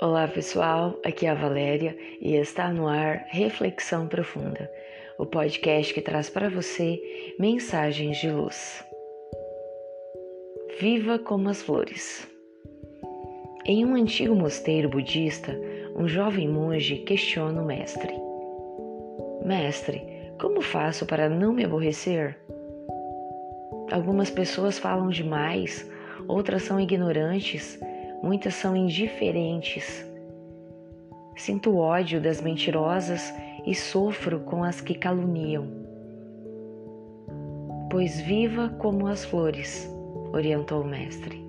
Olá pessoal, aqui é a Valéria e está no ar Reflexão Profunda, o podcast que traz para você mensagens de luz. Viva como as flores. Em um antigo mosteiro budista, um jovem monge questiona o mestre: Mestre, como faço para não me aborrecer? Algumas pessoas falam demais, outras são ignorantes muitas são indiferentes. Sinto ódio das mentirosas e sofro com as que caluniam. Pois viva como as flores, orientou o mestre.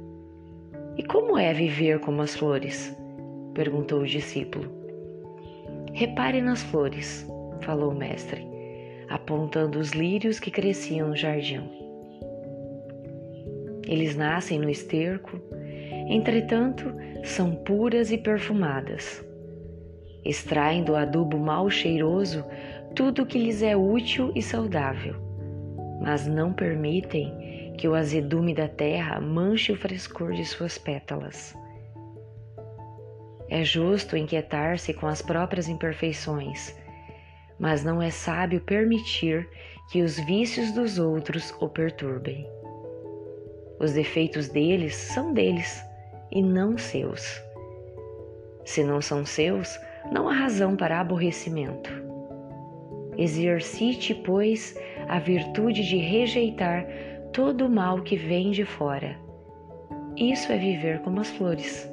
E como é viver como as flores? perguntou o discípulo. Repare nas flores, falou o mestre, apontando os lírios que cresciam no jardim. Eles nascem no esterco, Entretanto, são puras e perfumadas. Extraem do adubo mal cheiroso tudo que lhes é útil e saudável, mas não permitem que o azedume da terra manche o frescor de suas pétalas. É justo inquietar-se com as próprias imperfeições, mas não é sábio permitir que os vícios dos outros o perturbem. Os defeitos deles são deles e não seus. Se não são seus, não há razão para aborrecimento. Exercite, pois, a virtude de rejeitar todo o mal que vem de fora. Isso é viver como as flores.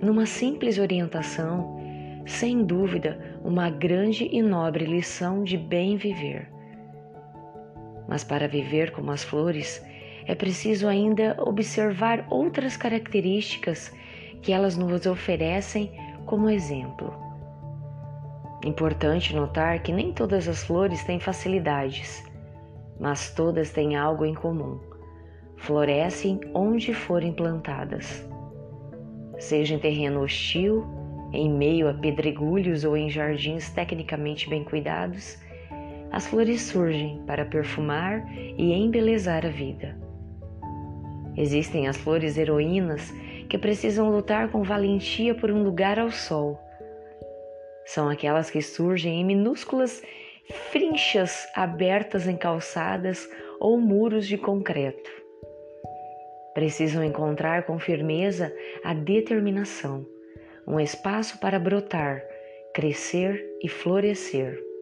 Numa simples orientação, sem dúvida, uma grande e nobre lição de bem viver. Mas para viver como as flores, é preciso ainda observar outras características que elas nos oferecem como exemplo. Importante notar que nem todas as flores têm facilidades, mas todas têm algo em comum. Florescem onde forem plantadas. Seja em terreno hostil, em meio a pedregulhos ou em jardins tecnicamente bem cuidados, as flores surgem para perfumar e embelezar a vida. Existem as flores heroínas que precisam lutar com valentia por um lugar ao sol. São aquelas que surgem em minúsculas frinchas abertas em calçadas ou muros de concreto. Precisam encontrar com firmeza a determinação, um espaço para brotar, crescer e florescer.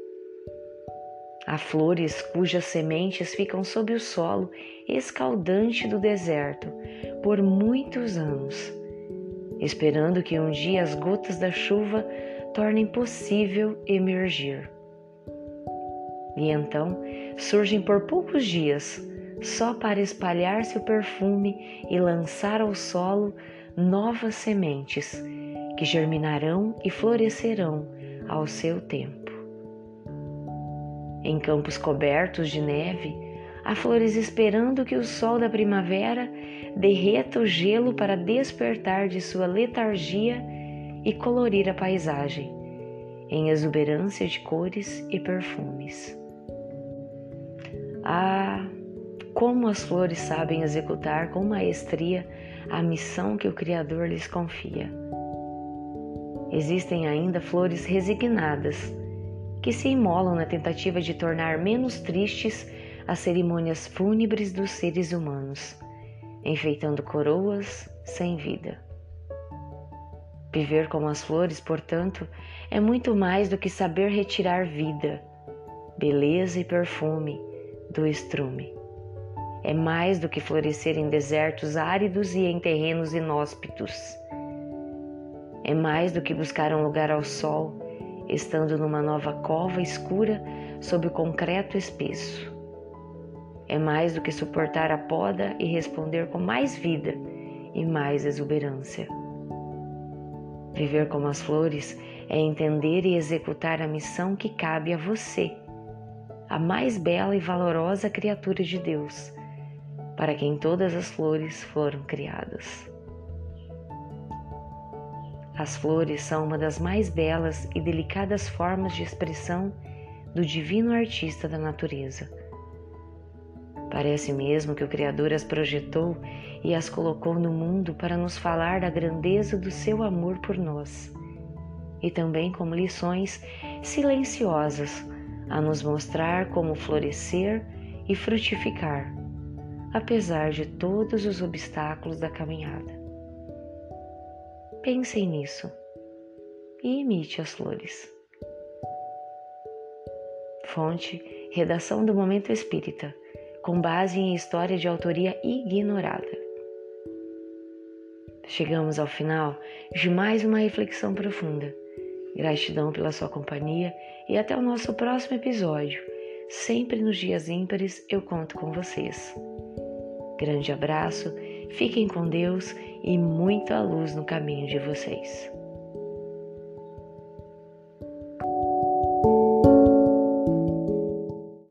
Há flores cujas sementes ficam sob o solo escaldante do deserto por muitos anos, esperando que um dia as gotas da chuva tornem possível emergir. E então surgem por poucos dias, só para espalhar seu perfume e lançar ao solo novas sementes que germinarão e florescerão ao seu tempo. Em campos cobertos de neve, há flores esperando que o sol da primavera derreta o gelo para despertar de sua letargia e colorir a paisagem em exuberância de cores e perfumes. Ah, como as flores sabem executar com maestria a missão que o Criador lhes confia. Existem ainda flores resignadas que se imolam na tentativa de tornar menos tristes as cerimônias fúnebres dos seres humanos, enfeitando coroas sem vida. Viver como as flores, portanto, é muito mais do que saber retirar vida, beleza e perfume do estrume. É mais do que florescer em desertos áridos e em terrenos inóspitos. É mais do que buscar um lugar ao sol estando numa nova cova escura sob o concreto espesso. É mais do que suportar a poda e responder com mais vida e mais exuberância. Viver como as flores é entender e executar a missão que cabe a você, a mais bela e valorosa criatura de Deus, para quem todas as flores foram criadas. As flores são uma das mais belas e delicadas formas de expressão do divino artista da natureza. Parece mesmo que o Criador as projetou e as colocou no mundo para nos falar da grandeza do seu amor por nós, e também como lições silenciosas a nos mostrar como florescer e frutificar, apesar de todos os obstáculos da caminhada. Pensem nisso e imite as flores. Fonte: Redação do Momento Espírita com base em história de autoria ignorada. Chegamos ao final de mais uma reflexão profunda. Gratidão pela sua companhia e até o nosso próximo episódio. Sempre nos dias ímpares eu conto com vocês. Grande abraço, fiquem com Deus e muita luz no caminho de vocês.